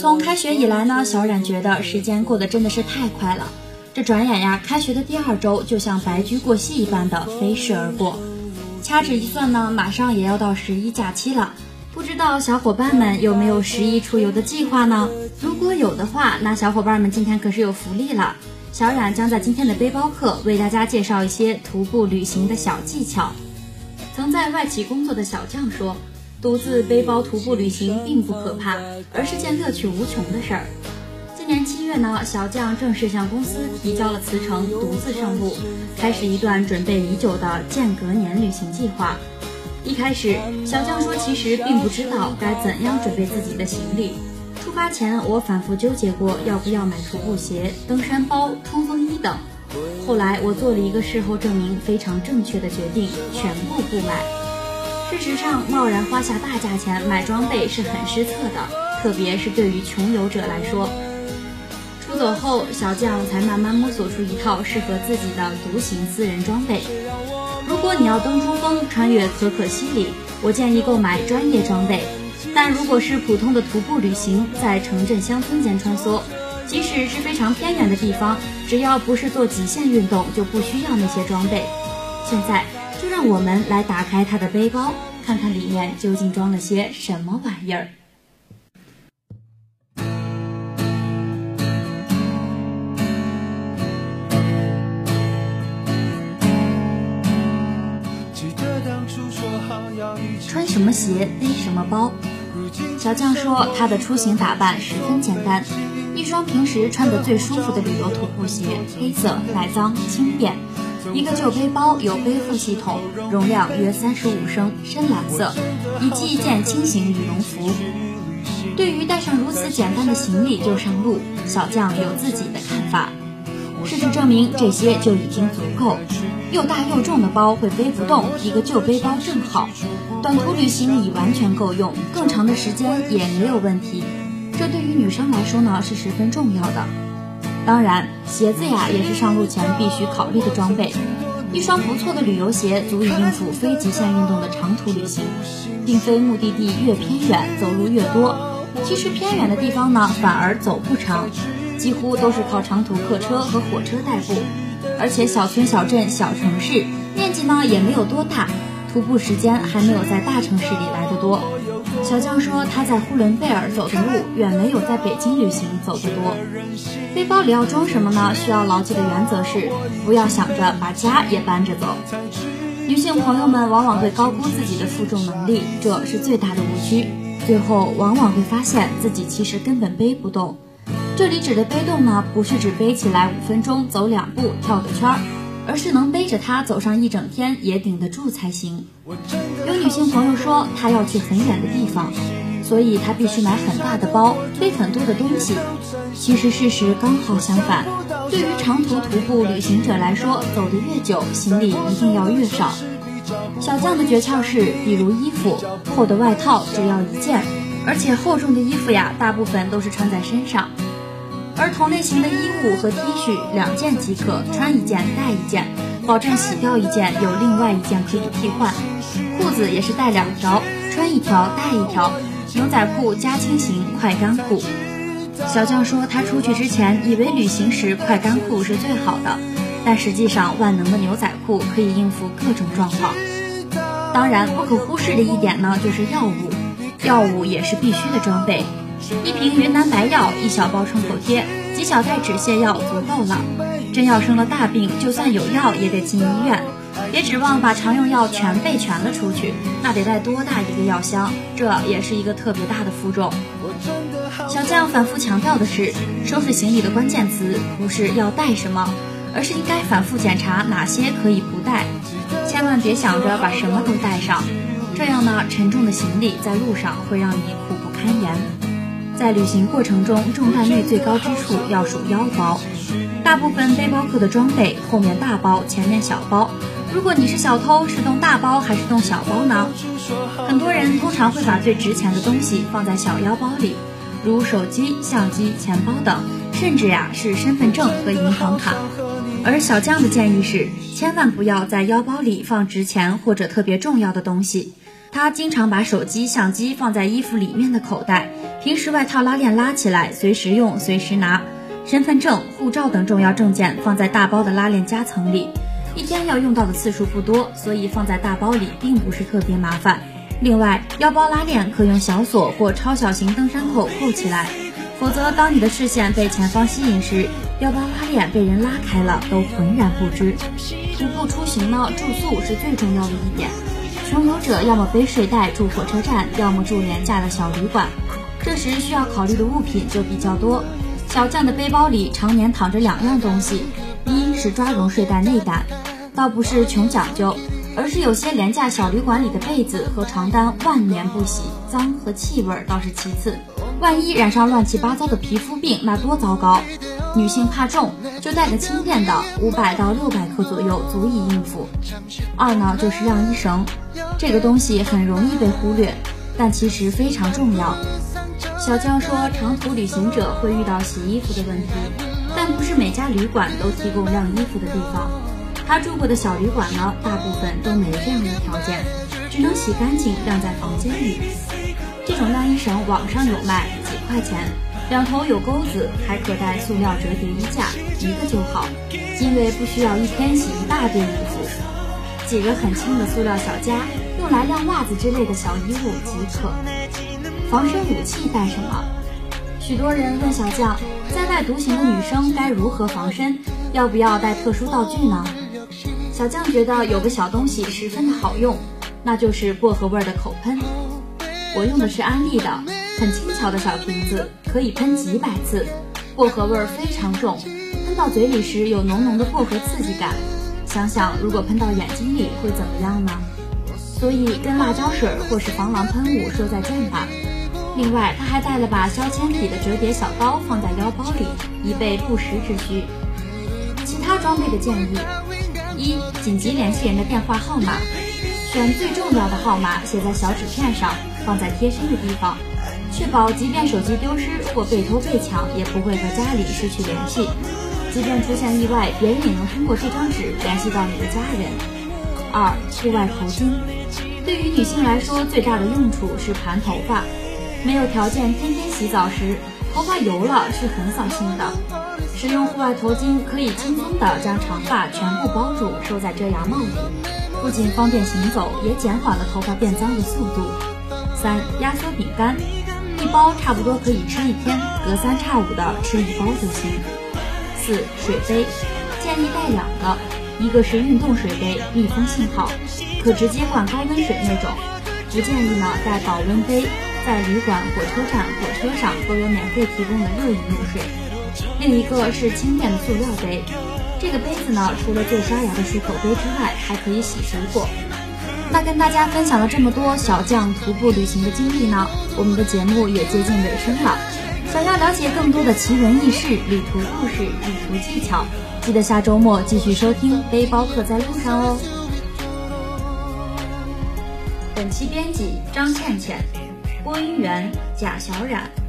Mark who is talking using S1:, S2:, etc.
S1: 从开学以来呢，小冉觉得时间过得真的是太快了。这转眼呀，开学的第二周就像白驹过隙一般的飞逝而过。掐指一算呢，马上也要到十一假期了。不知道小伙伴们有没有十一出游的计划呢？如果有的话，那小伙伴们今天可是有福利了。小冉将在今天的背包课为大家介绍一些徒步旅行的小技巧。曾在外企工作的小将说，独自背包徒步旅行并不可怕，而是件乐趣无穷的事儿。今年七月呢，小将正式向公司提交了辞呈，独自上路，开始一段准备已久的间隔年旅行计划。一开始，小将说其实并不知道该怎样准备自己的行李。出发前，我反复纠结过要不要买徒步鞋、登山包、冲锋衣等。后来，我做了一个事后证明非常正确的决定，全部不买。事实上，贸然花下大价钱买装备是很失策的，特别是对于穷游者来说。出走后，小将才慢慢摸索出一套适合自己的独行私人装备。如果你要登珠峰、穿越可可西里，我建议购买专业装备；但如果是普通的徒步旅行，在城镇乡村间穿梭，即使是非常偏远的地方，只要不是做极限运动，就不需要那些装备。现在让我们来打开他的背包，看看里面究竟装了些什么玩意儿。穿什么鞋背什么包？小将说他的出行打扮十分简单，一双平时穿的最舒服的旅游徒步鞋，黑色耐脏轻便；一个旧背包有背负系统，容量约三十五升，深蓝色，以及一件轻型羽绒服。对于带上如此简单的行李就上路，小将有自己的看法。事实证明，这些就已经足够。又大又重的包会背不动，一个旧背包正好。短途旅行已完全够用，更长的时间也没有问题。这对于女生来说呢是十分重要的。当然，鞋子呀也是上路前必须考虑的装备。一双不错的旅游鞋足以应付非极限运动的长途旅行，并非目的地越偏远走路越多。其实偏远的地方呢反而走不长，几乎都是靠长途客车和火车代步。而且小村小镇小城市面积呢也没有多大，徒步时间还没有在大城市里来得多。小江说他在呼伦贝尔走的路远没有在北京旅行走得多。背包里要装什么呢？需要牢记的原则是不要想着把家也搬着走。女性朋友们往往会高估自己的负重能力，这是最大的误区。最后往往会发现自己其实根本背不动。这里指的背动呢，不是指背起来五分钟走两步跳个圈儿，而是能背着它走上一整天也顶得住才行。有女性朋友说她要去很远的地方，所以她必须买很大的包，背很多的东西。其实事实刚好相反，对于长途徒步旅行者来说，走得越久，行李一定要越少。小将的诀窍是，比如衣服，厚的外套只要一件，而且厚重的衣服呀，大部分都是穿在身上。而同类型的衣物和 T 恤两件即可，穿一件带一件，保证洗掉一件有另外一件可以替换。裤子也是带两条，穿一条带一条。牛仔裤加轻型快干裤。小将说他出去之前以为旅行时快干裤是最好的，但实际上万能的牛仔裤可以应付各种状况。当然不可忽视的一点呢就是药物，药物也是必须的装备。一瓶云南白药，一小包创口贴，几小袋止泻药足够了。真要生了大病，就算有药也得进医院。别指望把常用药全备全了出去，那得带多大一个药箱？这也是一个特别大的负重。小将反复强调的是，收拾行李的关键词不是要带什么，而是应该反复检查哪些可以不带。千万别想着把什么都带上，这样呢，沉重的行李在路上会让你苦不堪言。在旅行过程中，重担率最高之处要数腰包。大部分背包客的装备后面大包，前面小包。如果你是小偷，是动大包还是动小包呢？很多人通常会把最值钱的东西放在小腰包里，如手机、相机、钱包等，甚至呀是身份证和银行卡。而小将的建议是，千万不要在腰包里放值钱或者特别重要的东西。他经常把手机、相机放在衣服里面的口袋，平时外套拉链拉起来，随时用，随时拿。身份证、护照等重要证件放在大包的拉链夹层里，一天要用到的次数不多，所以放在大包里并不是特别麻烦。另外，腰包拉链可用小锁或超小型登山扣扣起来，否则当你的视线被前方吸引时，腰包拉链被人拉开了都浑然不知。徒步出行呢，住宿是最重要的一点。穷游者要么背睡袋住火车站，要么住廉价的小旅馆，这时需要考虑的物品就比较多。小将的背包里常年躺着两样东西，一是抓绒睡袋内胆，倒不是穷讲究，而是有些廉价小旅馆里的被子和床单万年不洗，脏和气味倒是其次，万一染上乱七八糟的皮肤病，那多糟糕。女性怕重，就带个轻便的，五百到六百克左右足以应付。二呢就是晾衣绳，这个东西很容易被忽略，但其实非常重要。小江说，长途旅行者会遇到洗衣服的问题，但不是每家旅馆都提供晾衣服的地方。他住过的小旅馆呢，大部分都没这样的条件，只能洗干净晾在房间里。这种晾衣绳网上有卖，几块钱，两头有钩子，还可带塑料折叠衣架，一个就好，因为不需要一天洗一大堆衣服。几个很轻的塑料小夹，用来晾袜子之类的小衣物即可。防身武器带什么？许多人问小将，在外独行的女生该如何防身？要不要带特殊道具呢？小将觉得有个小东西十分的好用，那就是薄荷味的口喷。我用的是安利的，很轻巧的小瓶子，可以喷几百次，薄荷味非常重，喷到嘴里时有浓浓的薄荷刺激感。想想如果喷到眼睛里会怎么样呢？所以跟辣椒水或是防狼喷雾说再见吧。另外，他还带了把削铅笔的折叠小刀，放在腰包里，以备不时之需。其他装备的建议：一、紧急联系人的电话号码，选最重要的号码写在小纸片上，放在贴身的地方，确保即便手机丢失或被偷被抢，也不会和家里失去联系。即便出现意外，别人也能通过这张纸联系到你的家人。二、户外头巾，对于女性来说，最大的用处是盘头发。没有条件天天洗澡时，头发油了是很扫兴的。使用户外头巾可以轻松地将长发全部包住，收在遮阳帽里，不仅方便行走，也减缓了头发变脏的速度。三、压缩饼干，一包差不多可以吃一天，隔三差五的吃一包就行。四、水杯，建议带两个，一个是运动水杯，密封性好，可直接灌高温水那种。不建议呢带保温杯。在旅馆、火车站、火车上都有免费提供的热饮用水。另一个是轻便的塑料杯，这个杯子呢，除了做刷牙的漱口杯之外，还可以洗水果。那跟大家分享了这么多小将徒步旅行的经历呢，我们的节目也接近尾声了。想要了解更多的奇闻异事、旅途故事、旅途技巧，记得下周末继续收听《背包客在路上》哦。本期编辑张倩倩。播音员贾小冉。